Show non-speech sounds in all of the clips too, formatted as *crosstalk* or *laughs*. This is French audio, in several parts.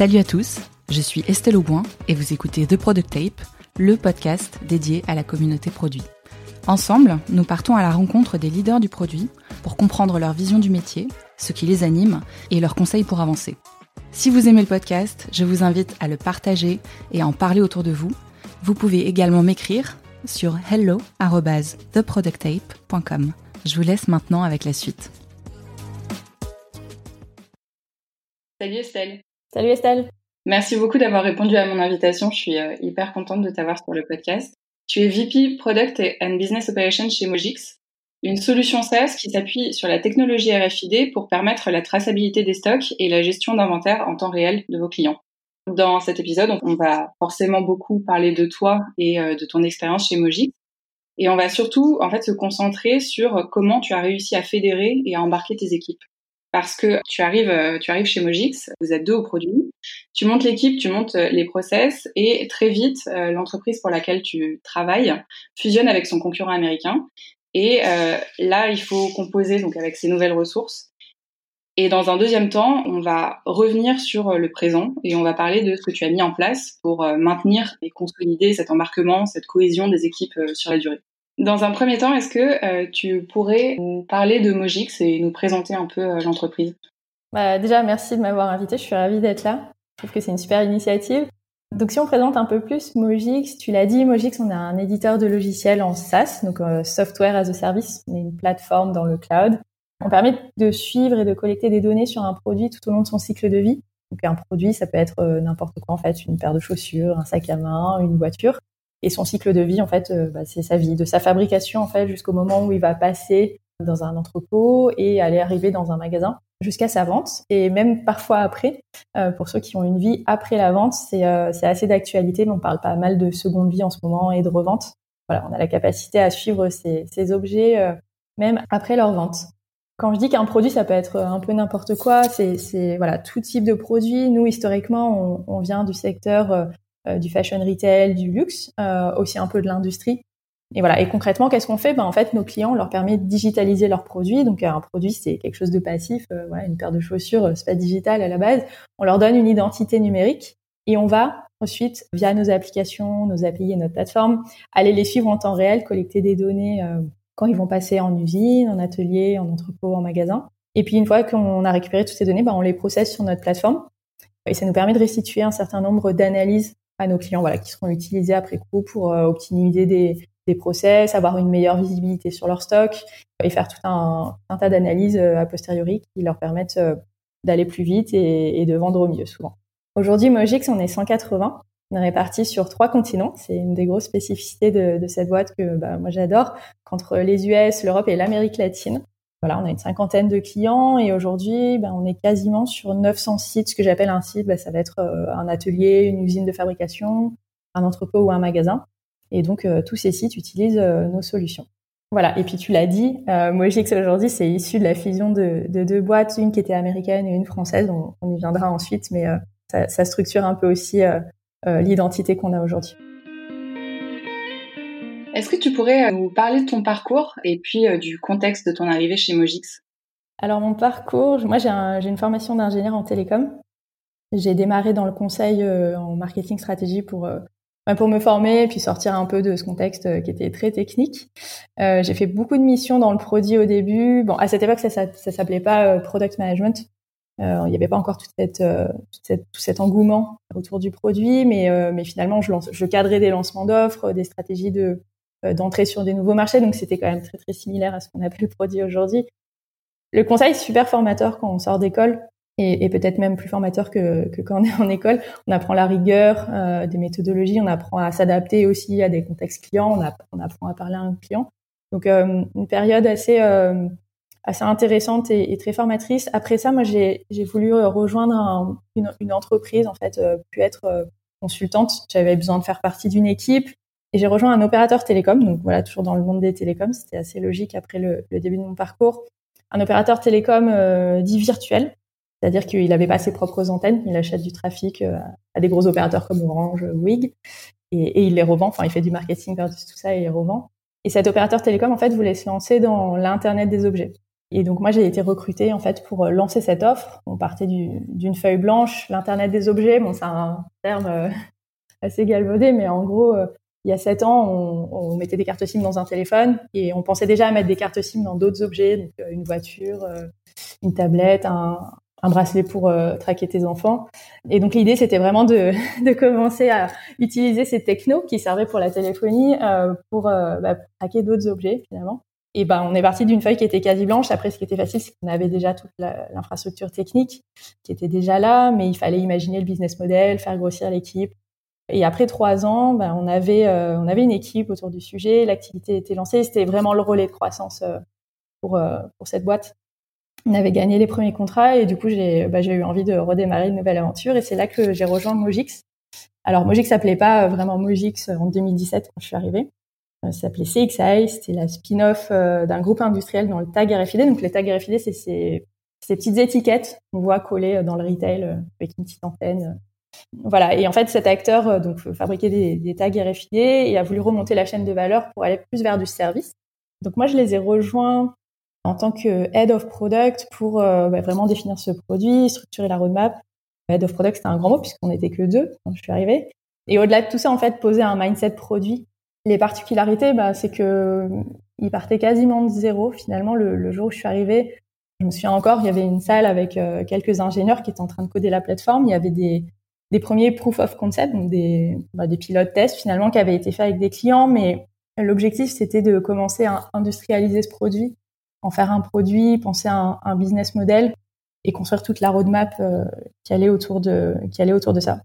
Salut à tous, je suis Estelle Auboin et vous écoutez The Product Tape, le podcast dédié à la communauté produit. Ensemble, nous partons à la rencontre des leaders du produit pour comprendre leur vision du métier, ce qui les anime et leurs conseils pour avancer. Si vous aimez le podcast, je vous invite à le partager et à en parler autour de vous. Vous pouvez également m'écrire sur hello@theproducttape.com. Je vous laisse maintenant avec la suite. Salut Estelle. Salut Estelle. Merci beaucoup d'avoir répondu à mon invitation. Je suis euh, hyper contente de t'avoir sur le podcast. Tu es VP Product and Business Operations chez Mogix, une solution SaaS qui s'appuie sur la technologie RFID pour permettre la traçabilité des stocks et la gestion d'inventaire en temps réel de vos clients. Dans cet épisode, on va forcément beaucoup parler de toi et euh, de ton expérience chez Mogix. Et on va surtout en fait se concentrer sur comment tu as réussi à fédérer et à embarquer tes équipes parce que tu arrives, euh, tu arrives chez Mogix, vous êtes deux au produit, tu montes l'équipe, tu montes euh, les process et très vite euh, l'entreprise pour laquelle tu travailles fusionne avec son concurrent américain et là il faut composer donc avec ces nouvelles ressources. Et dans un deuxième temps, on va revenir sur le présent et on va parler de ce que tu as mis en place pour maintenir et consolider cet embarquement, cette cohésion des équipes sur la durée. Dans un premier temps, est-ce que euh, tu pourrais nous parler de Mogix et nous présenter un peu euh, l'entreprise? Bah, Déjà, merci de m'avoir invité. Je suis ravie d'être là. Je trouve que c'est une super initiative. Donc, si on présente un peu plus Mogix, tu l'as dit, Mogix, on est un éditeur de logiciels en SaaS, donc euh, Software as a Service. On est une plateforme dans le cloud. On permet de suivre et de collecter des données sur un produit tout au long de son cycle de vie. Donc, un produit, ça peut être n'importe quoi, en fait, une paire de chaussures, un sac à main, une voiture. Et son cycle de vie, en fait, euh, bah, c'est sa vie, de sa fabrication, en fait, jusqu'au moment où il va passer dans un entrepôt et aller arriver dans un magasin jusqu'à sa vente et même parfois après. Euh, pour ceux qui ont une vie après la vente, c'est euh, assez d'actualité, on parle pas mal de seconde vie en ce moment et de revente. Voilà, on a la capacité à suivre ces, ces objets euh, même après leur vente. Quand je dis qu'un produit, ça peut être un peu n'importe quoi, c'est voilà tout type de produit. Nous, historiquement, on, vient du secteur du fashion retail, du luxe, euh, aussi un peu de l'industrie. Et voilà. Et concrètement, qu'est-ce qu'on fait? Ben, En fait, nos clients, on leur permet de digitaliser leurs produits. Donc, un produit, c'est quelque chose de passif. Euh, voilà, une paire de chaussures, c'est pas digital à la base. On leur donne une identité numérique et on va ensuite, via nos applications, nos API et notre plateforme, aller les suivre en temps réel, collecter des données quand ils vont passer en usine, en atelier, en entrepôt, en magasin. Et puis, une fois qu'on a récupéré toutes ces données, ben, on les processe sur notre plateforme. Et ça nous permet de restituer un certain nombre d'analyses à nos clients, voilà, qui seront utilisés après coup pour euh, optimiser des, process, avoir une meilleure visibilité sur leur stock et faire tout un, tas d'analyses euh, a posteriori qui leur permettent euh, d'aller plus vite et, de vendre au mieux souvent. Aujourd'hui, Mogix, on est 180. On est répartis sur trois continents. C'est une des grosses spécificités de, de cette boîte que bah, moi j'adore, qu'entre les US, l'Europe et l'Amérique latine. Voilà, on a une cinquantaine de clients et aujourd'hui, ben, on est quasiment sur 900 sites. Ce que j'appelle un site, ben, ça va être euh, un atelier, une usine de fabrication, un entrepôt ou un magasin. Et donc, euh, tous ces sites utilisent euh, nos solutions. Voilà. Et puis, tu l'as dit, euh, Mojix aujourd'hui, c'est issu de la fusion de, de, deux boîtes, une qui était américaine et une française. On, y viendra ensuite, mais ça, structure un peu aussi l'identité qu'on a aujourd'hui. Est-ce que tu pourrais euh, nous parler de ton parcours et puis euh, du contexte de ton arrivée chez Mogix Alors mon parcours, moi j'ai un, une formation d'ingénieur en télécom. J'ai démarré dans le conseil euh, en marketing stratégie pour pour me former et puis sortir un peu de ce contexte qui était très technique. J'ai fait beaucoup de missions dans le produit au début. Bon, à cette époque, ça, ça, s'appelait pas product management. Il n'y avait pas encore tout cet engouement autour du produit, mais, mais finalement, je, lance, je cadrais des lancements d'offres, des stratégies de, d'entrer sur des nouveaux marchés. Donc c'était quand même très très similaire à ce qu'on appelle le produit aujourd'hui. Le conseil est super formateur quand on sort d'école et, peut-être même plus formateur que, que, quand on est en école. On apprend la rigueur, euh, des méthodologies, on apprend à s'adapter aussi à des contextes clients, on, apprend à parler à un client. Donc euh, une période assez euh, assez intéressante et, très formatrice. Après ça, moi j'ai voulu rejoindre un, une, une, entreprise en fait, puis être consultante. J'avais besoin de faire partie d'une équipe et j'ai rejoint un opérateur télécom, donc voilà, toujours dans le monde des télécoms, c'était assez logique après le, le, début de mon parcours. Un opérateur télécom euh, dit virtuel, c'est-à-dire qu'il n'avait pas ses propres antennes, il achète du trafic euh, à des gros opérateurs comme Orange, Wig, et, et, il les revend, enfin il fait du marketing tout ça et il les revend. Et cet opérateur télécom, en fait, voulait se lancer dans l'Internet des objets. Et donc moi j'ai été recrutée en fait pour lancer cette offre. On partait d'une feuille blanche, l'internet des objets. Bon, c'est un terme *laughs* assez galvaudé, mais en gros, il y a sept ans, on, on, mettait des cartes SIM dans un téléphone et on pensait déjà à mettre des cartes SIM dans d'autres objets, donc une voiture, une tablette, un, un bracelet pour euh, traquer tes enfants. Et donc l'idée, c'était vraiment de, *laughs* de, commencer à utiliser ces technos qui servaient pour la téléphonie euh, pour, euh, bah, traquer d'autres objets finalement. Et ben, on est parti d'une feuille qui était quasi blanche. Après, ce qui était facile, c'est qu'on avait déjà toute l'infrastructure technique qui était déjà là, mais il fallait imaginer le business model, faire grossir l'équipe. Et après trois ans, ben, on avait on avait une équipe autour du sujet. L'activité était lancée. C'était vraiment le relais de croissance pour pour cette boîte on avait gagné les premiers contrats et du coup j'ai bah, eu envie de redémarrer une nouvelle aventure et c'est là que j'ai rejoint Mogix. Alors Mogix s'appelait pas vraiment Mogix en 2017 quand je suis arrivée. Euh, ça s'appelait CXI, c'était la spin-off euh, d'un groupe industriel dans le tag RFID. Donc les tags RFID c'est ces, ces petites étiquettes qu'on voit collées euh, dans le retail avec une petite antenne. Voilà. Et en fait, cet acteur donc fabriquait des, des tags RFID et a voulu remonter la chaîne de valeur pour aller plus vers du service. Donc moi, je les ai rejoints en tant que head of product pour euh, bah, vraiment définir ce produit, structurer la roadmap. Head of product, c'était un grand mot puisqu'on n'était que deux quand je suis arrivée. Et au-delà de tout ça, en fait, poser un mindset produit. Les particularités, bah, c'est que il partait quasiment de zéro. Finalement, le, jour où je suis arrivée, je me souviens encore, il y avait une salle avec euh, quelques ingénieurs qui étaient en train de coder la plateforme. Il y avait des, des premiers proof of concept, des, bah, des pilotes tests finalement qui avaient été faits avec des clients, mais l'objectif c'était de commencer à industrialiser ce produit en faire un produit, penser à un, business model et construire toute la roadmap euh, qui allait autour de qui allait autour de ça.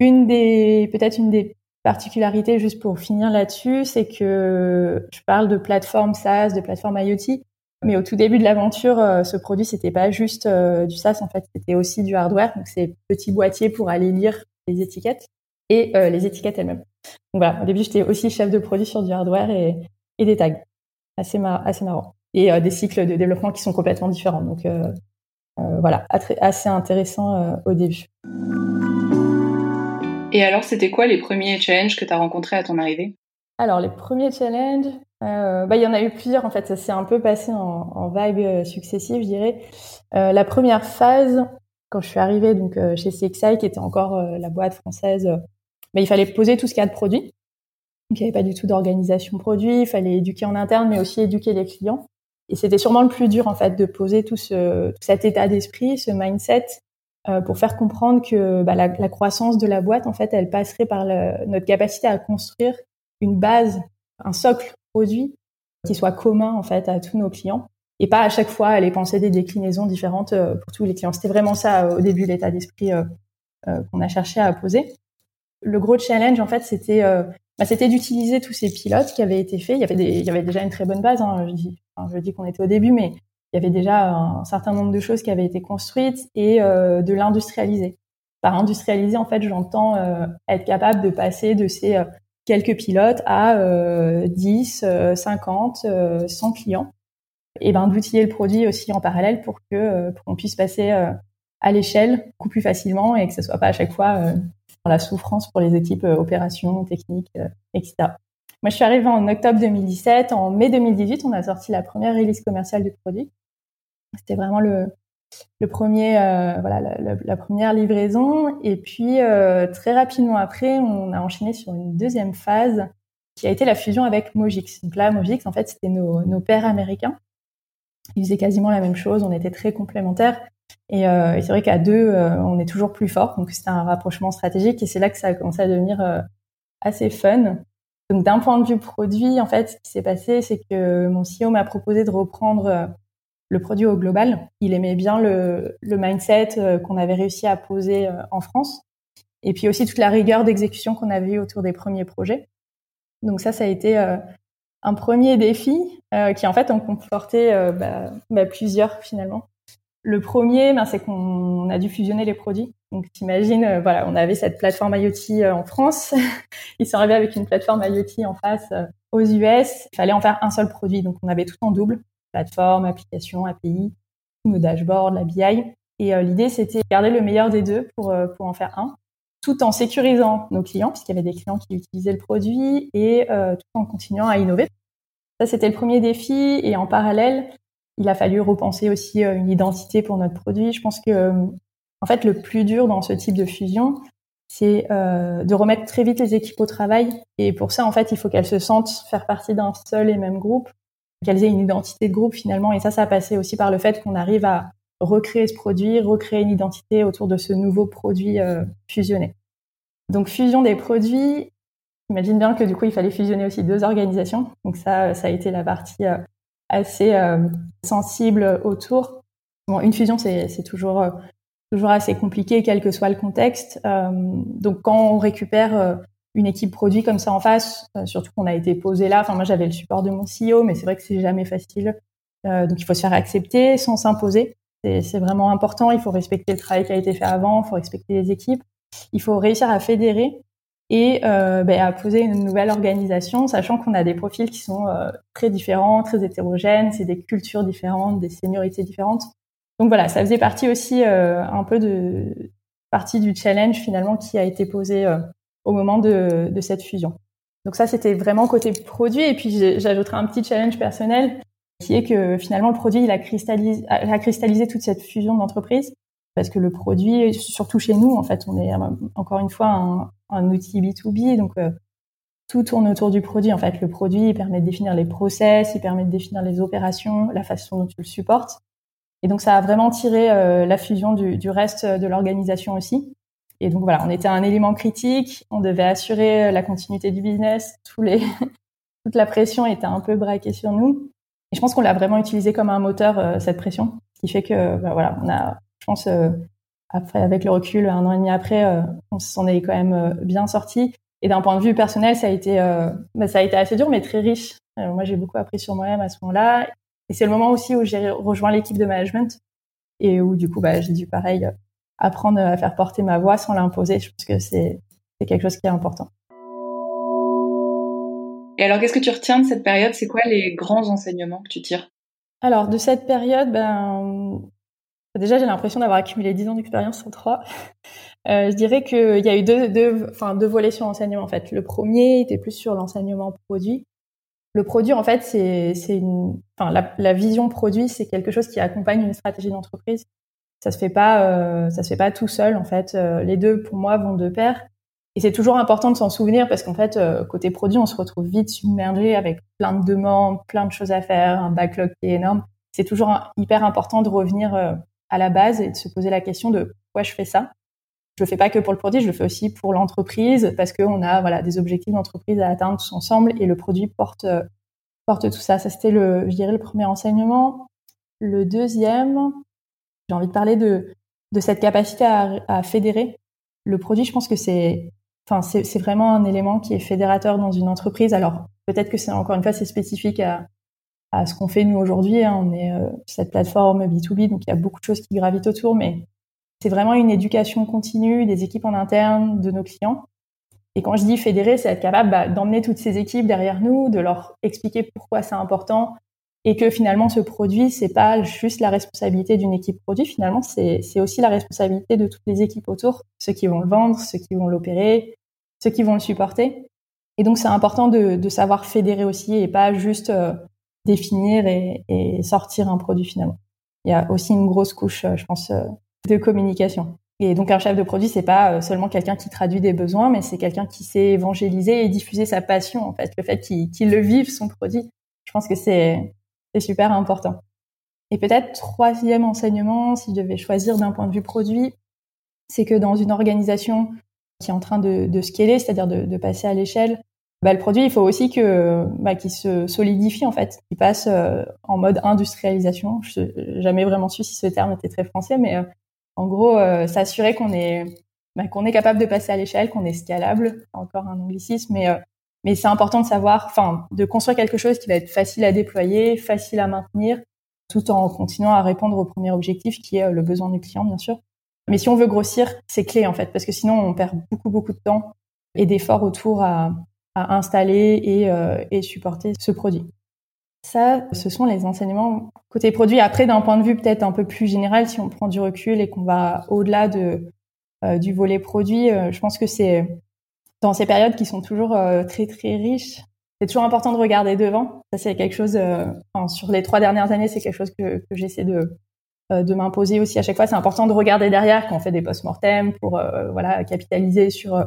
Une des peut-être une des particularités juste pour finir là-dessus, c'est que je parle de plateforme SaaS, de plateforme IoT, mais au tout début de l'aventure, euh, ce produit c'était pas juste euh, du SaaS en fait, c'était aussi du hardware, donc c'est petits boîtiers pour aller lire les étiquettes et les étiquettes elles-mêmes. Donc voilà, au début j'étais aussi chef de produit sur du hardware et, et des tags, assez, assez marrant. Et euh, des cycles de développement qui sont complètement différents. Donc euh, euh, voilà, assez intéressant au début. Et alors, c'était quoi les premiers challenges que tu as rencontrés à ton arrivée? Alors, les premiers challenges, bah, il y en a eu plusieurs en fait. Ça s'est un peu passé en, en vagues successives, je dirais. la première phase, quand je suis arrivée donc chez CXI, qui était encore la boîte française, bah, il fallait poser tout ce qu'il y a de produit. Donc, il n'y avait pas du tout d'organisation produit. Il fallait éduquer en interne, mais aussi éduquer les clients. Et c'était sûrement le plus dur en fait de poser tout, ce, cet état d'esprit, ce mindset, euh, pour faire comprendre que bah, la, la, croissance de la boîte en fait, elle passerait par le, notre capacité à construire une base, un socle produit qui soit commun en fait à tous nos clients et pas à chaque fois aller penser des déclinaisons différentes euh, pour tous les clients. C'était vraiment ça euh, au début l'état d'esprit euh, qu'on a cherché à poser. Le gros challenge en fait, c'était bah, c'était d'utiliser tous ces pilotes qui avaient été faits. Il y avait, des, il y avait déjà une très bonne base. Hein, je dis, je dis qu'on était au début, mais il y avait déjà un certain nombre de choses qui avaient été construites et de l'industrialiser. Par industrialiser, en fait, j'entends être capable de passer de ces quelques pilotes à 10, 50, 100 clients. Et ben d'outiller le produit aussi en parallèle pour que pour qu'on puisse passer à l'échelle beaucoup plus facilement et que ce soit pas à chaque fois la souffrance pour les équipes euh, opérations, techniques, euh, etc. Moi, je suis arrivée en octobre 2017. En mai 2018, on a sorti la première release commerciale du produit. C'était vraiment le, le premier, euh, voilà, la, première livraison. Et puis, très rapidement après, on a enchaîné sur une deuxième phase qui a été la fusion avec Mogix. Donc là, Mogix, en fait, c'était nos, pères américains. Ils faisaient quasiment la même chose. On était très complémentaires. Et, euh, et c'est vrai qu'à deux, euh, on est toujours plus fort. Donc c'était un rapprochement stratégique et c'est là que ça a commencé à devenir euh, assez fun. Donc d'un point de vue produit, en fait, ce qui s'est passé, c'est que mon CEO m'a proposé de reprendre euh, le produit au global. Il aimait bien le, le mindset qu'on avait réussi à poser en France. Et puis aussi toute la rigueur d'exécution qu'on avait eu autour des premiers projets. Donc ça, ça a été un premier défi qui en fait en comportait bah, bah, plusieurs finalement. Le premier, ben, c'est qu'on a dû fusionner les produits. Donc, t'imagines, euh, voilà, on avait cette plateforme IoT euh, en France. *laughs* Ils sont arrivés avec une plateforme IoT en face euh, aux US. Il fallait en faire un seul produit. Donc, on avait tout en double. Plateforme, application, API, nos dashboards, la BI. Et l'idée, c'était de garder le meilleur des deux pour, pour en faire un, tout en sécurisant nos clients, puisqu'il y avait des clients qui utilisaient le produit, et tout en continuant à innover. Ça, c'était le premier défi. Et en parallèle, il a fallu repenser aussi une identité pour notre produit. Je pense que, en fait, le plus dur dans ce type de fusion, c'est de remettre très vite les équipes au travail. Et pour ça, en fait, il faut qu'elles se sentent faire partie d'un seul et même groupe, qu'elles aient une identité de groupe finalement. Et ça, ça a passé aussi par le fait qu'on arrive à recréer ce produit, recréer une identité autour de ce nouveau produit fusionné. Donc fusion des produits, Imagine bien que du coup, il fallait fusionner aussi deux organisations. Donc ça, ça a été la partie euh, assez euh, sensible autour. Bon, une fusion, c'est toujours euh, toujours assez compliqué, quel que soit le contexte. donc quand on récupère une équipe produit comme ça en face, surtout qu'on a été posé là. Enfin, moi, j'avais le support de mon CEO, mais c'est vrai que c'est jamais facile. donc il faut se faire accepter sans s'imposer. C'est vraiment important. Il faut respecter le travail qui a été fait avant. Il faut respecter les équipes. Il faut réussir à fédérer et euh, ben, à poser une nouvelle organisation, sachant qu'on a des profils qui sont euh, très différents, très hétérogènes, c'est des cultures différentes, des seniorités différentes. Donc voilà, ça faisait partie aussi euh, un peu de partie du challenge finalement qui a été posé euh, au moment de, de, cette fusion. Donc ça, c'était vraiment côté produit. Et puis j'ajouterai un petit challenge personnel qui est que finalement le produit il a cristallisé, a cristallisé toute cette fusion d'entreprises parce que le produit, surtout chez nous, en fait, on est encore une fois un, un outil B2B, donc euh, tout tourne autour du produit. En fait, le produit il permet de définir les process, il permet de définir les opérations, la façon dont tu le supportes. Et donc, ça a vraiment tiré euh, la fusion du, du reste de l'organisation aussi. Et donc voilà, on était un élément critique, on devait assurer la continuité du business, tous les, *laughs* toute la pression était un peu braquée sur nous. Et je pense qu'on l'a vraiment utilisé comme un moteur euh, cette pression, ce qui fait que bah, voilà, on a, je pense, après, avec le recul, un an et demi après, euh, on s'en est quand même euh, bien sorti. Et d'un point de vue personnel, ça a été, euh, bah, ça a été assez dur, mais très riche. moi, j'ai beaucoup appris sur moi-même à ce moment-là. Et c'est le moment aussi où j'ai rejoint l'équipe de management et où, du coup, bah, j'ai dû, pareil, apprendre à faire porter ma voix sans l'imposer. Je pense que c'est quelque chose qui est important. Et alors, qu'est-ce que tu retiens de cette période? C'est quoi les grands enseignements que tu tires? Alors, de cette période, ben, Déjà, j'ai l'impression d'avoir accumulé 10 ans d'expérience sur trois. Euh, je dirais qu'il y a eu deux, deux, enfin, deux volets sur l'enseignement, en fait. Le premier était plus sur l'enseignement produit. Le produit, en fait, c'est, c'est une, enfin, la, la, vision produit, c'est quelque chose qui accompagne une stratégie d'entreprise. Ça se fait pas, euh, ça se fait pas tout seul, en fait. Euh, les deux, pour moi, vont de pair. Et c'est toujours important de s'en souvenir parce qu'en fait, euh, côté produit, on se retrouve vite submergé avec plein de demandes, plein de choses à faire, un backlog qui est énorme. C'est toujours hyper important de revenir à la base et de se poser la question de pourquoi je fais ça. Je le fais pas que pour le produit, je le fais aussi pour l'entreprise parce qu'on a voilà des objectifs d'entreprise à atteindre tous ensemble et le produit porte porte tout ça. Ça c'était le, je dirais le premier enseignement. Le deuxième, j'ai envie de parler de cette capacité à, fédérer. Le produit, je pense que c'est vraiment un élément qui est fédérateur dans une entreprise. Alors peut-être que c'est encore une fois c'est spécifique à à ce qu'on fait nous aujourd'hui. Hein. On est euh, cette plateforme B2B, donc il y a beaucoup de choses qui gravitent autour, mais c'est vraiment une éducation continue des équipes en interne, de nos clients. Et quand je dis fédérer, c'est être capable bah, d'emmener toutes ces équipes derrière nous, de leur expliquer pourquoi c'est important et que finalement ce produit, c'est pas juste la responsabilité d'une équipe produit, finalement c'est aussi la responsabilité de toutes les équipes autour, ceux qui vont le vendre, ceux qui vont l'opérer, ceux qui vont le supporter. Et donc c'est important de, de, savoir fédérer aussi et pas juste euh, définir et, sortir un produit finalement. Il y a aussi une grosse couche, euh, je pense, euh, de communication. Et donc un chef de produit, c'est pas seulement quelqu'un qui traduit des besoins, mais c'est quelqu'un qui sait évangéliser et diffuser sa passion en fait, le fait qu'il le vive son produit. Je pense que c'est super important. Et peut-être troisième enseignement, si je devais choisir d'un point de vue produit, c'est que dans une organisation qui est en train de, scaler, c'est-à-dire de, de, passer à l'échelle, bah, le produit, il faut aussi que bah, qu'il se solidifie en fait, qu'il passe euh, en mode industrialisation. Je n'ai jamais vraiment su si ce terme était très français, mais euh, en gros, euh, s'assurer qu'on est bah, qu'on est capable de passer à l'échelle, qu'on est scalable. Encore un anglicisme, mais mais c'est important de savoir, enfin, de construire quelque chose qui va être facile à déployer, facile à maintenir, tout en continuant à répondre au premier objectif qui est le besoin du client, bien sûr. Mais si on veut grossir, c'est clé en fait, parce que sinon on perd beaucoup beaucoup de temps et d'efforts autour à installer et, euh, et supporter ce produit. Ça, ce sont les enseignements côté produit. Après, d'un point de vue peut-être un peu plus général, si on prend du recul et qu'on va au-delà de, euh, du volet produit, euh, je pense que c'est dans ces périodes qui sont toujours très très riches, c'est toujours important de regarder devant. Ça, c'est quelque chose, sur les trois dernières années, c'est quelque chose que, que j'essaie de, de m'imposer aussi à chaque fois. C'est important de regarder derrière quand on fait des post-mortem pour voilà capitaliser sur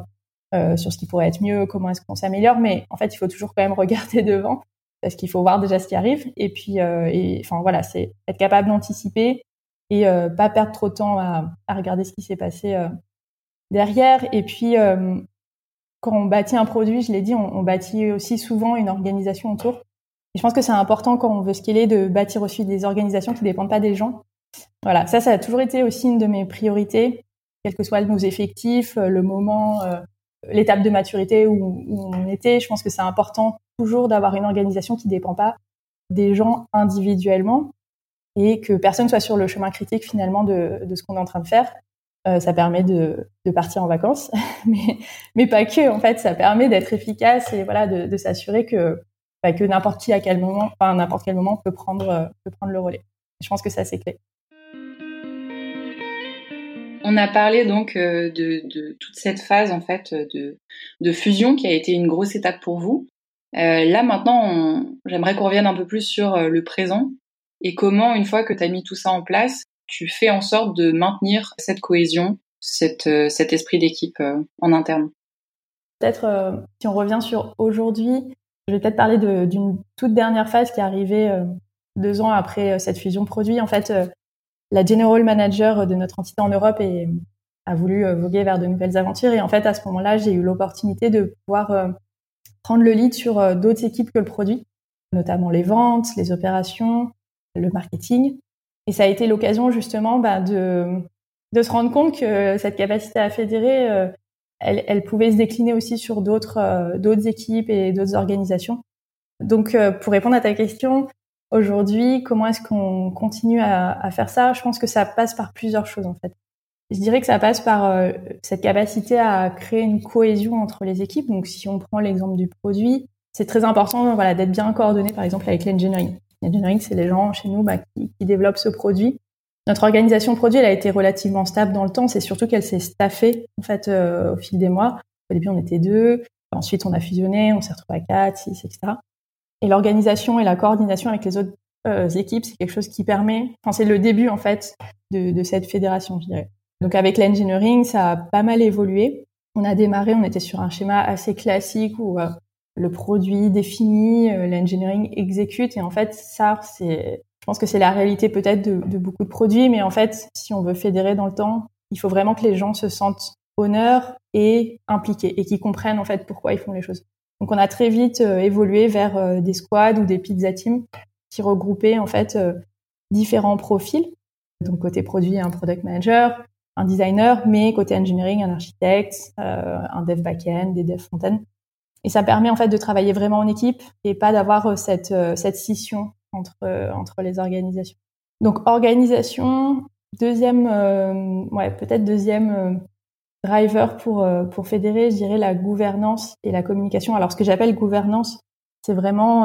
sur ce qui pourrait être mieux, comment est-ce qu'on s'améliore. Mais en fait, il faut toujours quand même *laughs* regarder devant parce qu'il faut voir déjà ce qui arrive. Et puis, et, enfin voilà, c'est être capable d'anticiper et pas perdre trop de temps à, à regarder ce qui s'est passé derrière. Et puis, euh, quand on bâtit un produit, je l'ai dit, on, bâtit aussi souvent une organisation autour. Et je pense que c'est important quand on veut scaler de bâtir aussi des organisations qui ne dépendent pas des gens. Voilà, ça, ça a toujours été aussi une de mes priorités, quels que soient nos effectifs, euh, le moment, euh, l'étape de maturité où, on était. Je pense que c'est important toujours d'avoir une organisation qui ne dépend pas des gens individuellement et que personne soit sur le chemin critique finalement de ce qu'on est en train de faire. Euh, ça permet de, de, partir en vacances, *laughs* mais, mais pas que. En fait, ça permet d'être efficace et voilà de, de s'assurer que bah, que n'importe qui à quel moment, enfin n'importe quel moment peut prendre euh, peut prendre le relais. Je pense que ça c'est clé. On a parlé donc euh, de, de, toute cette phase en fait de, de, fusion qui a été une grosse étape pour vous. Là maintenant, j'aimerais qu'on revienne un peu plus sur le présent et comment, une fois que tu as mis tout ça en place, tu fais en sorte de maintenir cette cohésion, euh, cet esprit d'équipe euh, en interne Peut-être, euh, si on revient sur aujourd'hui, je vais peut-être parler d'une toute dernière phase qui est arrivée deux ans après cette fusion produit. En fait, la general manager de notre entité en Europe a voulu voguer vers de nouvelles aventures. Et en fait, à ce moment-là, j'ai eu l'opportunité de pouvoir prendre le lead sur d'autres équipes que le produit, notamment les ventes, les opérations, le marketing. Et ça a été l'occasion justement bah, de, de se rendre compte que cette capacité à fédérer, euh, elle, pouvait se décliner aussi sur d'autres euh, équipes et d'autres organisations. Donc, euh, pour répondre à ta question, aujourd'hui, comment est-ce qu'on continue à, à, faire ça? Je pense que ça passe par plusieurs choses en fait. Je dirais que ça passe par cette capacité à créer une cohésion entre les équipes. Donc, si on prend l'exemple du produit, c'est très important voilà, d'être bien coordonné, par exemple, avec l'engineering. L'engineering, c'est les gens chez nous bah, qui, qui, développent ce produit. Notre organisation produit, elle a été relativement stable dans le temps. C'est surtout qu'elle s'est staffée en fait euh, au fil des mois. Au début, on était deux. Ensuite, on a fusionné, on s'est retrouvé à quatre, six, etc. Et l'organisation et la coordination avec les autres euh, équipes, c'est quelque chose qui permet. Enfin, c'est le début en fait de, de cette fédération, je dirais. Donc, avec l'engineering, ça a pas mal évolué. On a démarré, on était sur un schéma assez classique où euh, le produit défini, euh, l'engineering exécute. Et en fait, ça, c'est, je pense que c'est la réalité peut-être de, beaucoup de produits, mais en fait, si on veut fédérer dans le temps, il faut vraiment que les gens se sentent honneurs et impliqués et qu'ils comprennent en fait pourquoi ils font les choses. Donc, on a très vite euh, évolué vers euh, des squads ou des pizza teams qui regroupaient en fait différents profils. Donc, côté produit, un product manager, un designer, mais côté engineering, un architecte, un dev backend, des dev front-end. Et ça permet en fait de travailler vraiment en équipe et pas d'avoir euh, cette, euh, cette scission entre, euh, entre les organisations. Donc organisation, deuxième, ouais, peut-être deuxième driver pour, pour fédérer, je dirais la gouvernance et la communication. Alors ce que j'appelle gouvernance, c'est vraiment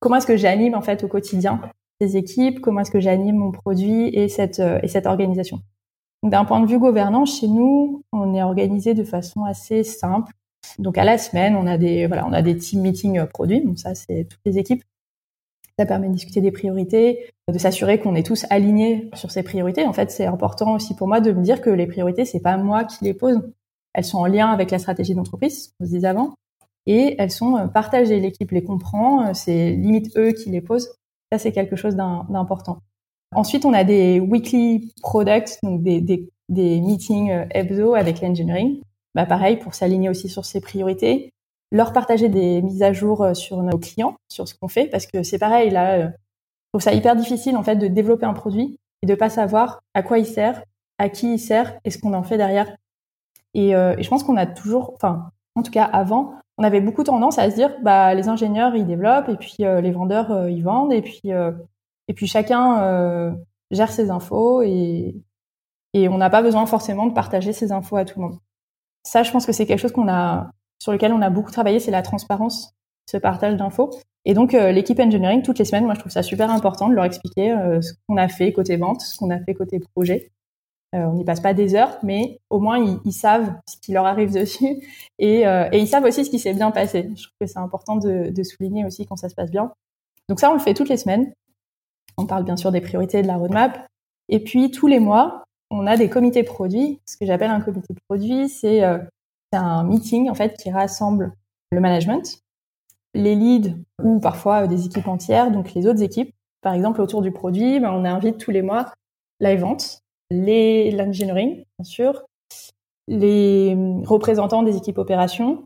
comment est-ce que j'anime en fait au quotidien ces équipes, comment est-ce que j'anime mon produit et cette, et cette organisation. D'un point de vue gouvernance, chez nous, on est organisé de façon assez simple. Donc à la semaine, on a des voilà, on a des team meetings euh, produits. Donc ça, c'est toutes les équipes. Ça permet de discuter des priorités, de s'assurer qu'on est tous alignés sur ces priorités. En fait, c'est important aussi pour moi de me dire que les priorités, c'est pas moi qui les pose. Elles sont en lien avec la stratégie d'entreprise, on se disait avant, et elles sont euh, partagées. L'équipe les comprend. Euh, c'est limite eux qui les posent. Ça, c'est quelque chose d'important. Ensuite, on a des weekly products, donc des, des, des meetings hebdo avec l'engineering bah pareil, pour s'aligner aussi sur ses priorités, leur partager des mises à jour euh, sur nos clients, sur ce qu'on fait, parce que c'est pareil, là, euh, je trouve ça hyper difficile en fait de développer un produit et de pas savoir à quoi il sert, à qui il sert et ce qu'on en fait derrière. Et, euh, et je pense qu'on a toujours, enfin, en tout cas avant, on avait beaucoup tendance à se dire, bah les ingénieurs ils développent et puis les vendeurs ils vendent et puis et puis chacun gère ses infos et et on n'a pas besoin forcément de partager ses infos à tout le monde. Ça, je pense que c'est quelque chose qu'on a, sur lequel on a beaucoup travaillé, c'est la transparence, ce partage d'infos. Et donc, euh, l'équipe engineering, toutes les semaines, moi, je trouve ça super important de leur expliquer euh, ce qu'on a fait côté vente, ce qu'on a fait côté projet. on n'y passe pas des heures, mais au moins ils, savent ce qui leur arrive dessus *laughs* et, ils savent aussi ce qui s'est bien passé. Je trouve que c'est important de, souligner aussi quand ça se passe bien. Donc ça, on le fait toutes les semaines. On parle bien sûr des priorités de la roadmap. Et puis tous les mois, on a des comités produits. Ce que j'appelle un comité produit, c'est un meeting en fait qui rassemble le management, les leads ou parfois des équipes entières, donc les autres équipes. Par exemple, autour du produit, ben, on invite tous les mois la vente, l'engineering, bien sûr, les représentants des équipes opérations,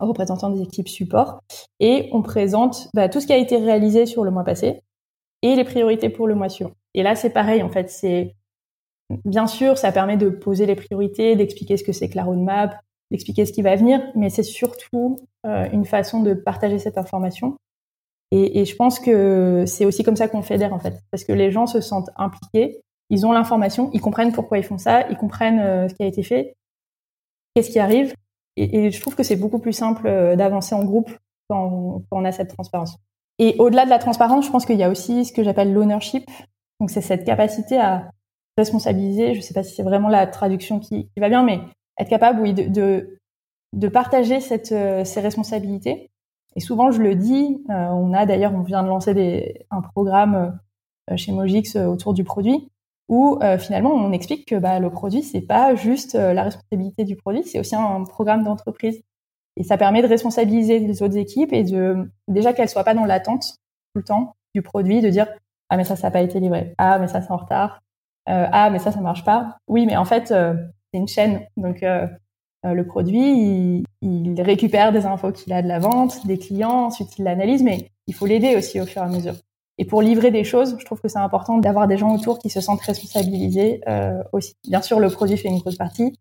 représentants des équipes support, et on présente ben, tout ce qui a été réalisé sur le mois passé et les priorités pour le mois suivant. Et là, c'est pareil, en fait, c'est bien sûr, ça permet de poser les priorités, d'expliquer ce que c'est que la roadmap, d'expliquer ce qui va venir, mais c'est surtout euh, une façon de partager cette information. Et, je pense que c'est aussi comme ça qu'on fédère en fait, parce que les gens se sentent impliqués, ils ont l'information, ils comprennent pourquoi ils font ça, ils comprennent euh, ce qui a été fait, qu'est-ce qui arrive, et, je trouve que c'est beaucoup plus simple euh, d'avancer en groupe quand on a cette transparence. Et au-delà de la transparence, je pense qu'il y a aussi ce que j'appelle l'ownership. Donc c'est cette capacité à responsabiliser. Je ne sais pas si c'est vraiment la traduction qui, va bien, mais être capable, de, de, partager cette, euh, ces responsabilités. Et souvent, je le dis, euh, on a d'ailleurs, on vient de lancer un programme euh, chez Mogix autour du produit, où finalement, on explique que bah, le produit, c'est pas juste la responsabilité du produit, c'est aussi un programme d'entreprise. Et ça permet de responsabiliser les autres équipes et de déjà qu'elles soient pas dans l'attente tout le temps du produit, de dire ah mais ça ça n'a pas été livré, ah mais ça c'est en retard, ah mais ça ça marche pas. Oui, mais en fait c'est une chaîne. Donc euh, euh, le produit, il, récupère des infos qu'il a de la vente, des clients, ensuite il l'analyse, mais il faut l'aider aussi au fur et à mesure. Et pour livrer des choses, je trouve que c'est important d'avoir des gens autour qui se sentent responsabilisés euh, aussi. Bien sûr, le produit fait une grosse partie,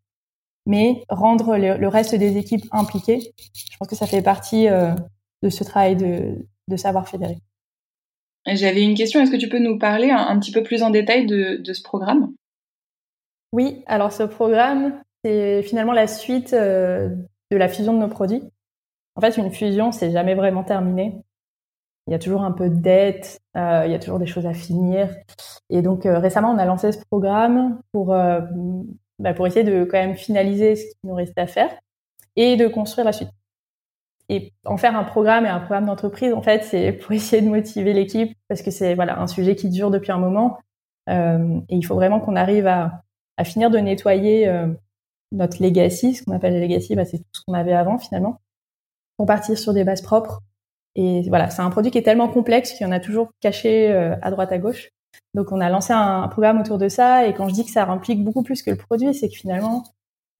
mais rendre le, reste des équipes impliquées, je pense que ça fait partie de ce travail de, de savoir fédérer. J'avais une question, est-ce que tu peux nous parler un, petit peu plus en détail de, ce programme? Oui, alors ce programme, c'est finalement la suite euh, de la fusion de nos produits. En fait, une fusion, c'est jamais vraiment terminé. Il y a toujours un peu de dette, euh, il y a toujours des choses à finir. Et donc euh, récemment, on a lancé ce programme pour bah, pour essayer de quand même finaliser ce qui nous reste à faire et de construire la suite. Et en faire un programme et un programme d'entreprise, en fait, c'est pour *laughs* essayer de motiver l'équipe parce que c'est voilà un sujet qui dure depuis un moment et il faut vraiment qu'on arrive à à finir de nettoyer euh, notre legacy, ce qu'on appelle le legacy, bah, c'est tout ce qu'on avait avant finalement, pour partir sur des bases propres. Et voilà, c'est un produit qui est tellement complexe qu'il y en a toujours caché euh, à droite à gauche. Donc on a lancé un, programme autour de ça. Et quand je dis que ça implique beaucoup plus que le produit, c'est que finalement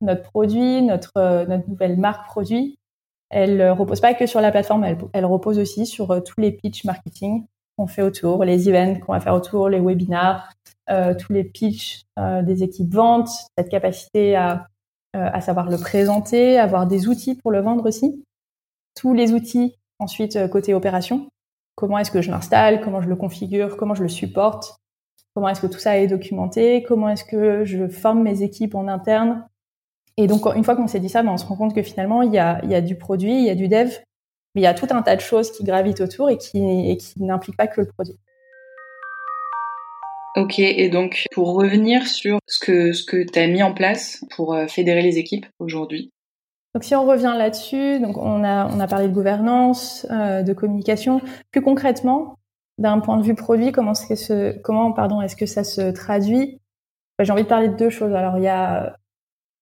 notre produit, notre euh, notre nouvelle marque produit, elle repose pas que sur la plateforme, elle, repose aussi sur tous les pitch marketing qu'on fait autour, les events qu'on va faire autour, les webinars, euh, tous les pitchs euh, des équipes ventes, cette capacité à, euh, à savoir le présenter, avoir des outils pour le vendre aussi. Tous les outils ensuite côté opération. Comment est-ce que je l'installe, comment je le configure, comment je le supporte, comment est-ce que tout ça est documenté, comment est-ce que je forme mes équipes en interne. Et donc, une fois qu'on s'est dit ça, ben, on se rend compte que finalement, il y a, il y a du produit, il y a du dev, mais il y a tout un tas de choses qui gravitent autour et qui, et qui n'impliquent pas que le produit. Ok, et donc pour revenir sur ce que, ce que tu as mis en place pour euh, fédérer les équipes aujourd'hui. Donc si on revient là-dessus, donc on a, on a parlé de gouvernance, euh, de communication. Plus concrètement, d'un point de vue produit, comment est-ce que, ce, comment, pardon, est-ce que ça se traduit? Bah, J'ai envie de parler de deux choses. Alors il y a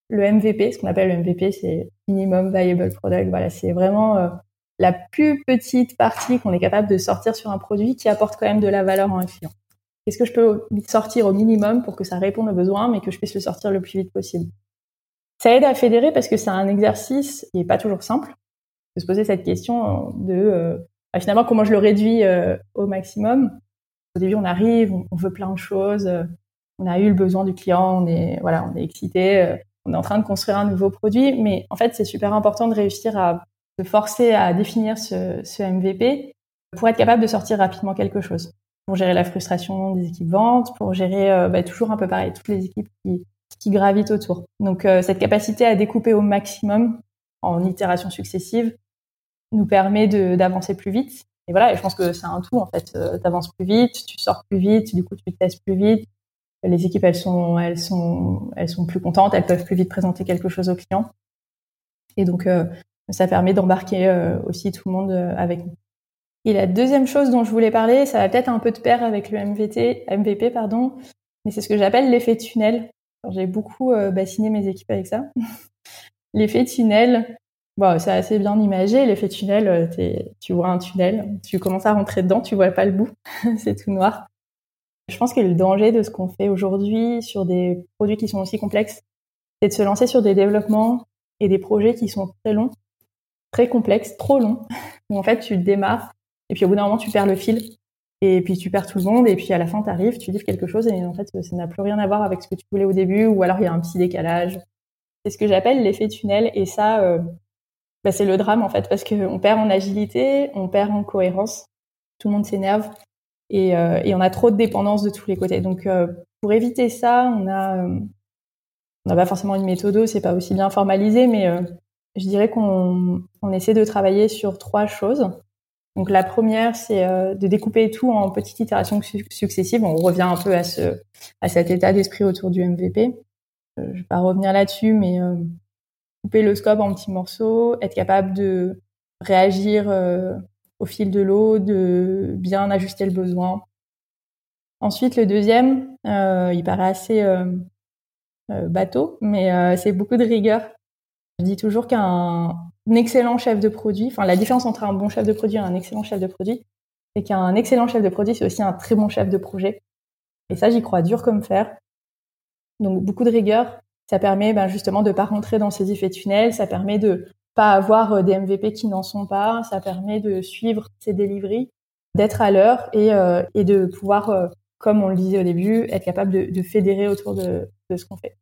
le MVP, ce qu'on appelle le MVP, c'est Minimum Viable Product. Voilà, c'est vraiment euh, la plus petite partie qu'on est capable de sortir sur un produit qui apporte quand même de la valeur à un client. Qu'est-ce que je peux sortir au minimum pour que ça réponde aux besoins, mais que je puisse le sortir le plus vite possible? Ça aide à fédérer parce que c'est un exercice qui est pas toujours simple de se poser cette question de euh, bah, finalement comment je le réduis euh, au maximum? Au début, on arrive, on, veut plein de choses, euh, on a eu le besoin du client, on est voilà, on est excité, on est en train de construire un nouveau produit, mais en fait, c'est super important de réussir à se forcer à définir ce, ce MVP pour être capable de sortir rapidement quelque chose pour gérer la frustration des équipes ventes, pour gérer euh, bah, toujours un peu pareil toutes les équipes qui, qui gravitent autour. Donc euh, cette capacité à découper au maximum en itérations successives nous permet d'avancer plus vite. Et voilà, je pense que c'est un tout en fait. Euh, tu avances plus vite, tu sors plus vite, du coup tu testes plus vite. Les équipes, elles sont, elles sont, elles sont plus contentes, elles peuvent plus vite présenter quelque chose aux clients. Et donc, ça permet d'embarquer aussi tout le monde avec nous. Et la deuxième chose dont je voulais parler, ça va peut-être un peu de pair avec le MVT, MVP, pardon, mais c'est ce que j'appelle l'effet tunnel. J'ai beaucoup bassiné mes équipes avec ça. *laughs* l'effet tunnel, bon, c'est assez bien imagé. L'effet tunnel, tu vois un tunnel, tu commences à rentrer dedans, tu vois pas le bout, *laughs* c'est tout noir. Je pense que le danger de ce qu'on fait aujourd'hui sur des produits qui sont aussi complexes, c'est de se lancer sur des développements et des projets qui sont très longs, très complexes, trop longs, *laughs* où en fait tu démarres et puis au bout d'un moment tu perds le fil et puis tu perds tout le monde et puis à la fin tu arrives, tu livres quelque chose et en fait ça n'a plus rien à voir avec ce que tu voulais au début ou alors il y a un petit décalage. C'est ce que j'appelle l'effet tunnel et ça euh, bah, c'est le drame en fait parce qu'on perd en agilité, on perd en cohérence, tout le monde s'énerve et, euh, et, on a trop de dépendance de tous les côtés. Donc euh, pour éviter ça, on a euh, on n'a pas forcément une méthode, c'est pas aussi bien formalisé, mais je dirais qu'on on essaie de travailler sur trois choses. Donc la première, c'est de découper tout en petites itérations successives. On revient un peu à ce à cet état d'esprit autour du MVP. je vais pas revenir là-dessus, mais couper le scope en petits morceaux, être capable de réagir au fil de l'eau, de bien ajuster le besoin. Ensuite, le deuxième, euh, il paraît assez euh, euh bateau, mais c'est beaucoup de rigueur. Je dis toujours qu'un excellent chef de produit, enfin la différence entre un bon chef de produit et un excellent chef de produit, c'est qu'un excellent chef de produit, c'est aussi un très bon chef de projet. Et ça, j'y crois dur comme fer. Donc beaucoup de rigueur, ça permet ben, justement de pas rentrer dans ces effets tunnels, ça permet de pas avoir euh, des MVP qui n'en sont pas. Ça permet de suivre ces deliveries, d'être à l'heure et, euh, et de pouvoir, euh, comme on le disait au début, être capable de, de fédérer autour de, de ce qu'on fait.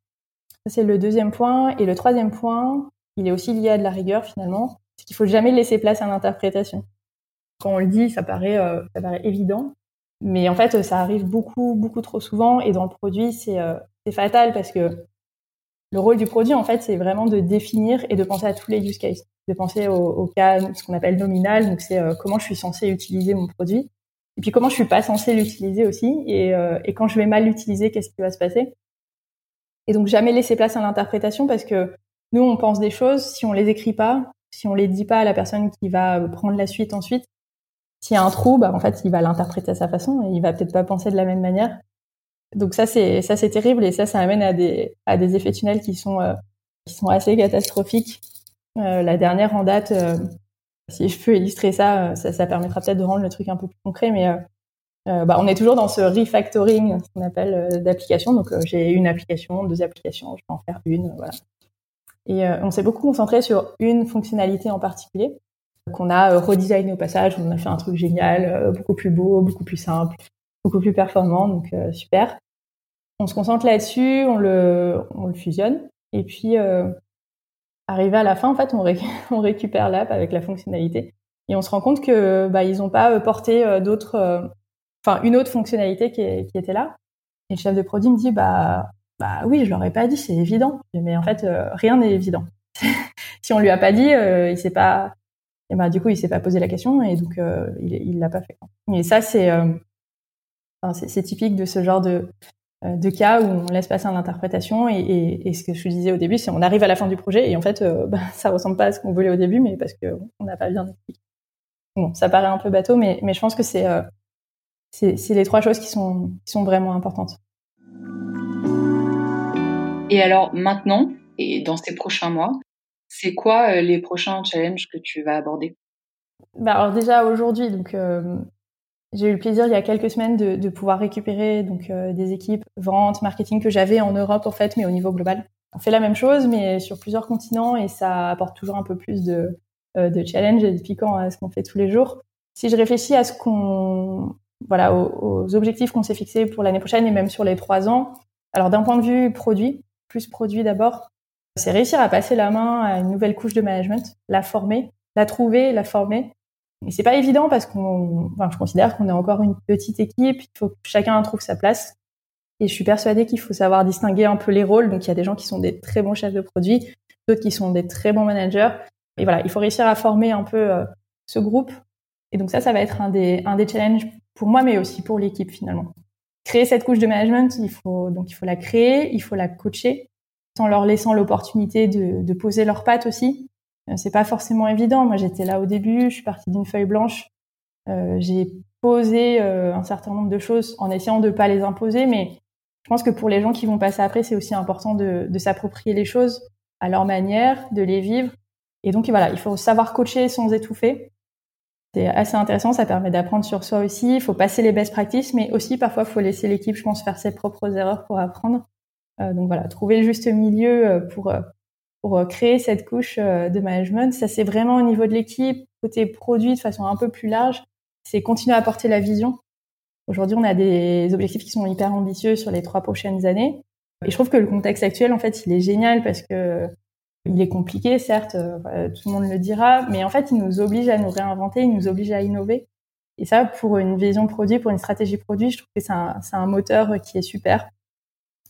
Ça, c'est le deuxième point. Et le troisième point, il est aussi lié à de la rigueur finalement, c'est qu'il faut jamais laisser place à l'interprétation. Quand on le dit, ça paraît, ça paraît évident, mais en fait, ça arrive beaucoup, beaucoup trop souvent. Et dans le produit, c'est fatal parce que le rôle du produit, en fait, c'est vraiment de définir et de penser à tous les use cases, de penser au, cas, ce qu'on appelle nominal, donc c'est euh, comment je suis censé utiliser mon produit, et puis comment je suis pas censé l'utiliser aussi, et, euh, et quand je vais mal l'utiliser, qu'est-ce qui va se passer? Et donc jamais laisser place à l'interprétation parce que nous, on pense des choses, si on les écrit pas, si on les dit pas à la personne qui va prendre la suite ensuite, s'il y a un trou, bah, en fait, il va l'interpréter à sa façon et il va peut-être pas penser de la même manière. Donc ça c'est ça c'est terrible et ça ça amène à des à des effets tunnels qui sont euh, qui sont assez catastrophiques. Euh, la dernière en date, euh, si je peux illustrer ça, ça, ça permettra peut-être de rendre le truc un peu plus concret, mais bah, on est toujours dans ce refactoring, qu'on appelle d'application. Donc j'ai une application, deux applications, je peux en faire une, voilà. Et on s'est beaucoup concentré sur une fonctionnalité en particulier qu'on a redesigné au passage. On a fait un truc génial, beaucoup plus beau, beaucoup plus simple, beaucoup plus performant, donc super on se concentre là-dessus, on le, on le fusionne. Et puis, euh, arrivé à la fin, en fait, on, *laughs* récupère l'app avec la fonctionnalité. Et on se rend compte que bah, ils n'ont pas euh, porté euh, d'autres, enfin une autre fonctionnalité qui, était là. Et le chef de produit me dit bah bah oui, je leur ai pas dit, c'est évident. Mais en fait, rien n'est évident. *laughs* si on lui a pas dit, il s'est pas, et bah du coup, il s'est pas posé la question et donc il il l'a pas fait. Mais ça, c'est c'est typique de ce genre de de cas où on laisse passer l'interprétation et, et, et, ce que je disais au début, c'est on arrive à la fin du projet et en fait, euh, *laughs* bah, ça ressemble pas à ce qu'on voulait au début, mais parce que on n'a pas bien expliqué. Bon, ça paraît un peu bateau, mais, mais je pense que c'est euh, c'est les trois choses qui sont, qui sont vraiment importantes. Et alors maintenant, et dans ces prochains mois, c'est quoi les prochains challenges que tu vas aborder? Bah alors déjà aujourd'hui, donc j'ai eu le plaisir il y a quelques semaines de, de pouvoir récupérer donc euh, des équipes vente, marketing que j'avais en Europe en fait, mais au niveau global. On fait la même chose, mais sur plusieurs continents et ça apporte toujours un peu plus de, euh, de challenge et de piquant à ce qu'on fait tous les jours. Si je réfléchis à ce qu'on, voilà, aux, aux objectifs qu'on s'est fixés pour l'année prochaine et même sur les trois ans. Alors d'un point de vue produit, plus produit d'abord, c'est réussir à passer la main à une nouvelle couche de management, la former, la trouver, la former et c'est pas évident parce qu'on, je considère qu'on est encore une petite équipe. Il faut que chacun trouve sa place. Et je suis persuadée qu'il faut savoir distinguer un peu les rôles. Donc il y a des gens qui sont des très bons chefs de produits, d'autres qui sont des très bons managers. Et voilà, il faut réussir à former un peu euh, ce groupe. Et donc ça, ça va être un des, un challenges pour moi, mais aussi pour l'équipe finalement. créer cette couche de management, il faut donc il faut la créer, il faut la coacher, en leur laissant l'opportunité de, poser leurs pattes aussi. Euh, c'est pas forcément évident. Moi, j'étais là au début, je suis partie d'une feuille blanche. Euh, j'ai posé euh, un certain nombre de choses en essayant de pas les imposer, mais je pense que pour les gens qui vont passer après, c'est aussi important de, de s'approprier les choses à leur manière, de les vivre. Et donc voilà, il faut savoir coacher sans étouffer. C'est assez intéressant, ça permet d'apprendre sur soi aussi. Il faut passer les best practices, mais aussi parfois il faut laisser l'équipe, je pense, faire ses propres erreurs pour apprendre. Euh, donc voilà, trouver le juste milieu euh, pour euh, pour créer cette couche de management. Ça c'est vraiment au niveau de l'équipe, côté produit de façon un peu plus large, c'est continuer à apporter la vision. Aujourd'hui, on a des objectifs qui sont hyper ambitieux sur les trois prochaines années. Et je trouve que le contexte actuel, en fait, il est génial parce que il est compliqué, certes, tout le monde le dira, mais en fait, il nous oblige à nous réinventer, il nous oblige à innover. Et ça, pour une vision produit, pour une stratégie produit, je trouve que c'est un, un, moteur qui est super.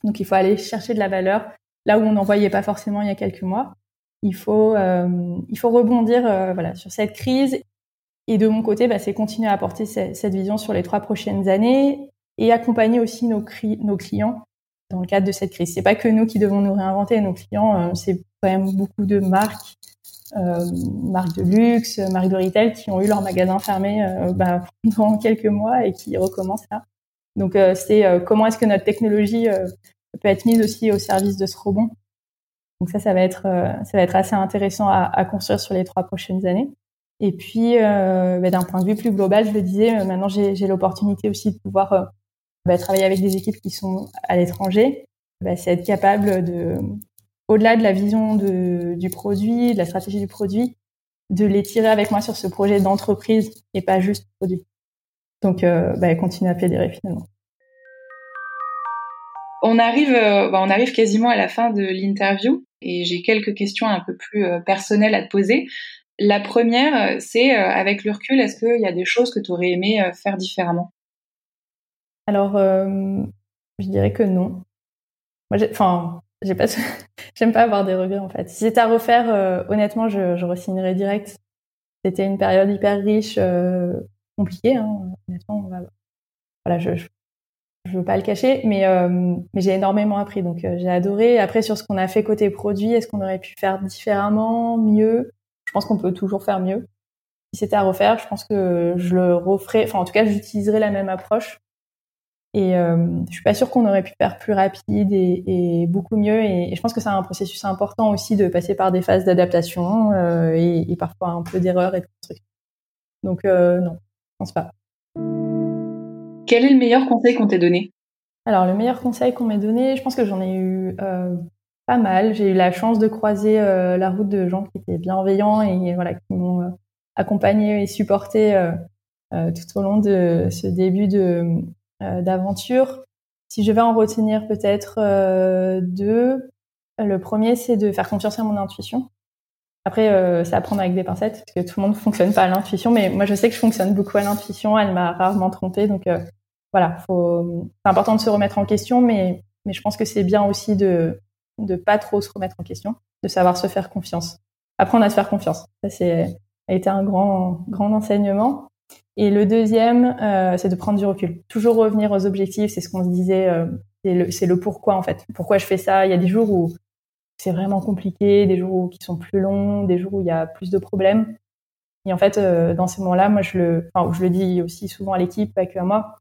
Donc il faut aller chercher de la valeur là où on n'en voyait pas forcément il y a quelques mois. Il faut, euh, il faut rebondir euh, voilà, sur cette crise. Et de mon côté, bah, c'est continuer à apporter cette, vision sur les trois prochaines années et accompagner aussi nos, nos clients dans le cadre de cette crise. C'est pas que nous qui devons nous réinventer. Nos clients, euh, c'est quand même beaucoup de marques, euh, marques de luxe, marques de retail qui ont eu leur magasin fermé bah, *laughs* pendant quelques mois et qui recommencent là. Donc c'est comment est-ce que notre technologie peut être mise aussi au service de ce rebond. Donc ça, ça va être, euh, ça va être assez intéressant à, à, construire sur les trois prochaines années. Et puis, euh, bah, d'un point de vue plus global, je le disais, euh, maintenant j'ai l'opportunité aussi de pouvoir euh, bah, travailler avec des équipes qui sont à l'étranger. Bah, c'est être capable de, au-delà de la vision de, du produit, de la stratégie du produit, de les tirer avec moi sur ce projet d'entreprise et pas juste produit. Donc, euh, bah, continuer à fédérer finalement. On arrive, euh, bah, on arrive quasiment à la fin de l'interview et j'ai quelques questions un peu plus euh, personnelles à te poser. La première, c'est euh, avec le recul, est-ce qu'il y a des choses que tu aurais aimé faire différemment? Alors, je dirais que non. Moi, enfin, *laughs* j'aime pas avoir des regrets en fait. Si c'était à refaire, honnêtement, je, je re direct. C'était une période hyper riche, compliquée. Hein, honnêtement, voilà, je je veux pas le cacher, mais, euh, mais j'ai énormément appris. Donc euh, j'ai adoré. Après sur ce qu'on a fait côté produit, est-ce qu'on aurait pu faire différemment, mieux? Je pense qu'on peut toujours faire mieux. Si c'était à refaire, je pense que je le referais. Enfin en tout cas, j'utiliserais la même approche. Et euh, je suis pas sûre qu'on aurait pu faire plus rapide et, et beaucoup mieux. Et, je pense que c'est un processus important aussi de passer par des phases d'adaptation euh, et, et, parfois un peu d'erreur et de construction. Donc euh, non, je pense pas. Quel est le meilleur conseil qu'on t'ait donné? Alors, le meilleur conseil qu'on m'ait donné, je pense que j'en ai eu euh, pas mal. J'ai eu la chance de croiser euh, la route de gens qui étaient bienveillants et voilà, qui m'ont euh, accompagné et supporté euh, tout au long de ce début de d'aventure. Si je vais en retenir peut-être deux, le premier, c'est de faire confiance à mon intuition. Après, euh, c'est à prendre avec des pincettes, parce que tout le monde fonctionne pas à l'intuition, mais moi, je sais que je fonctionne beaucoup à l'intuition. Elle m'a rarement trompée, donc voilà, faut... c'est important de se remettre en question, mais, mais je pense que c'est bien aussi de de pas trop se remettre en question, de savoir se faire confiance, apprendre à se faire confiance. Ça, c'est a été un grand grand enseignement. Et le deuxième, euh, c'est de prendre du recul. Toujours revenir aux objectifs, c'est ce qu'on se disait, euh, c'est le, le pourquoi en fait. Pourquoi je fais ça? Il y a des jours où c'est vraiment compliqué, des jours qui sont plus longs, des jours où il y a plus de problèmes. Et en fait, euh, dans ces moments-là, moi, je le, enfin, je le dis aussi souvent à l'équipe, pas que à moi.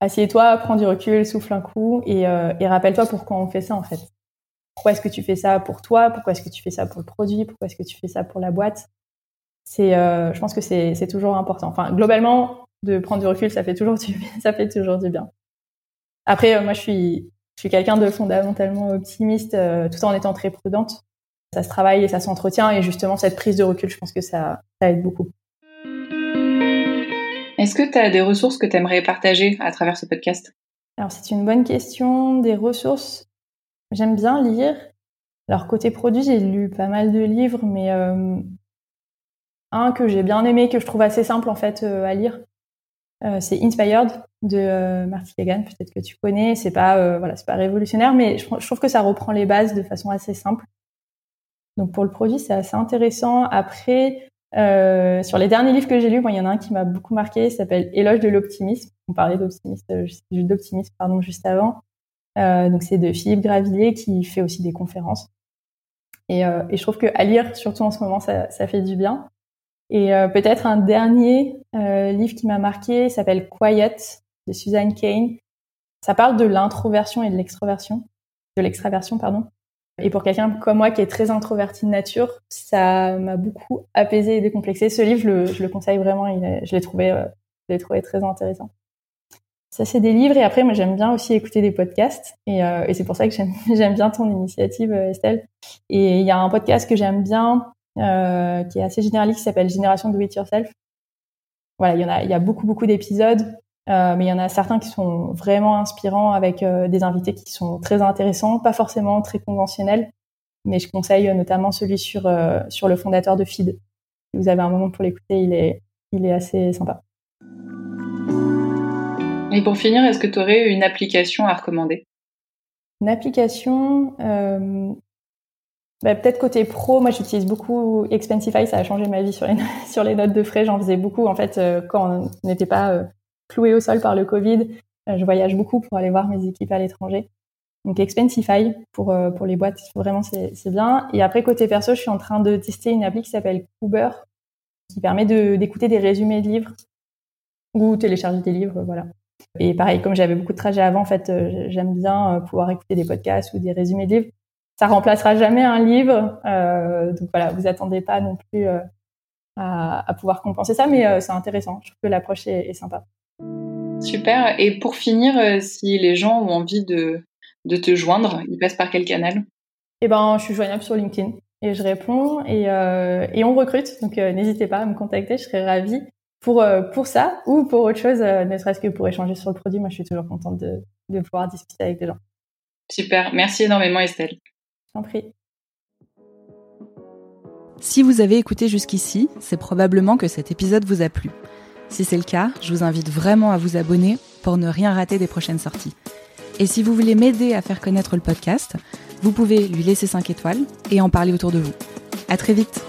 Assieds-toi, prends du recul, souffle un coup et, euh, et rappelle-toi pourquoi on fait ça en fait. Pourquoi est-ce que tu fais ça pour toi? Pourquoi est-ce que tu fais ça pour le produit? Pourquoi est-ce que tu fais ça pour la boîte? C'est, euh, je pense que c'est, c'est toujours important. Enfin, globalement, de prendre du recul, ça fait toujours du, *laughs* ça fait toujours du bien. Après, moi, je suis, je suis quelqu'un de fondamentalement optimiste euh, tout en étant très prudente. Ça se travaille et ça s'entretient et justement cette prise de recul, je pense que ça, ça aide beaucoup. Est-ce que tu as des ressources que tu aimerais partager à travers ce podcast? Alors c'est une bonne question. Des ressources, j'aime bien lire. Alors côté produit, j'ai lu pas mal de livres, mais euh, un que j'ai bien aimé, que je trouve assez simple en fait euh, à lire, euh, c'est Inspired de Marty Kagan, peut-être que tu connais. C'est pas voilà, pas révolutionnaire, mais je, trouve que ça reprend les bases de façon assez simple. Donc pour le produit, c'est assez intéressant. Après, Euh, sur les derniers livres que j'ai lus, il y en a un qui m'a beaucoup marqué, il s'appelle Éloge de l'optimisme. On parlait d'optimisme, d'optimisme pardon juste avant. Euh, donc c'est de Philippe Gravillier qui fait aussi des conférences. Et, euh, je trouve que à lire, surtout en ce moment, ça, ça fait du bien. Et euh, peut-être un dernier euh, livre qui m'a marqué s'appelle Quiet de Suzanne Kane. Ça parle de l'introversion et de l'extroversion, de l'extraversion pardon. Et pour quelqu'un comme moi qui est très introverti de nature, ça m'a beaucoup apaisé et décomplexé. Ce livre, je le, je le conseille vraiment. Il je l'ai trouvé, euh, trouvé très intéressant. Ça, c'est des livres. Et après, moi, j'aime bien aussi écouter des podcasts. Et, euh, et c'est pour ça que j'aime, *laughs* j'aime bien ton initiative, euh, Estelle. Et il y a un podcast que j'aime bien, euh, qui est assez généraliste, qui s'appelle Génération Do It Yourself. Voilà, il y en a, il y a beaucoup, beaucoup d'épisodes. Euh, mais il y en a certains qui sont vraiment inspirants avec euh, des invités qui sont très intéressants, pas forcément très conventionnels, mais je conseille notamment celui sur euh, sur le fondateur de Feed. Si vous avez un moment pour l'écouter, il est il est assez sympa. Et pour finir, est-ce que tu aurais une application à recommander? Une application, euh, bah, peut-être côté pro, moi j'utilise beaucoup Expensify, ça a changé ma vie sur les, *laughs* sur les notes de frais, j'en faisais beaucoup en fait quand on n'était pas cloué au sol par le Covid. Euh, je voyage beaucoup pour aller voir mes équipes à l'étranger. Donc Expensify pour euh, pour les boîtes, vraiment c'est bien. Et après côté perso, je suis en train de tester une appli qui s'appelle Cooper, qui permet d'écouter des résumés de livres ou télécharger des livres, voilà. Et pareil, comme j'avais beaucoup de trajets avant, en fait, euh, j'aime bien pouvoir écouter des podcasts ou des résumés de livres. Ça remplacera jamais un livre, euh, donc voilà, vous attendez pas non plus à, à, pouvoir compenser ça, mais c'est intéressant. Je trouve que l'approche est sympa. Super. Et pour finir, euh, si les gens ont envie de, de te joindre, ils passent par quel canal? Eh ben, je suis joignable sur LinkedIn et je réponds et, euh, et on recrute. Donc euh, n'hésitez pas à me contacter, je serais ravie pour euh, pour ça ou pour autre chose, euh, ne serait-ce que pour échanger sur le produit. Moi, je suis toujours contente de, de pouvoir discuter avec des gens. Super. Merci énormément, Estelle. J'en prie. Si vous avez écouté jusqu'ici, c'est probablement que cet épisode vous a plu. Si c'est le cas, je vous invite vraiment à vous abonner pour ne rien rater des prochaines sorties. Et si vous voulez m'aider à faire connaître le podcast, vous pouvez lui laisser 5 étoiles et en parler autour de vous. À très vite!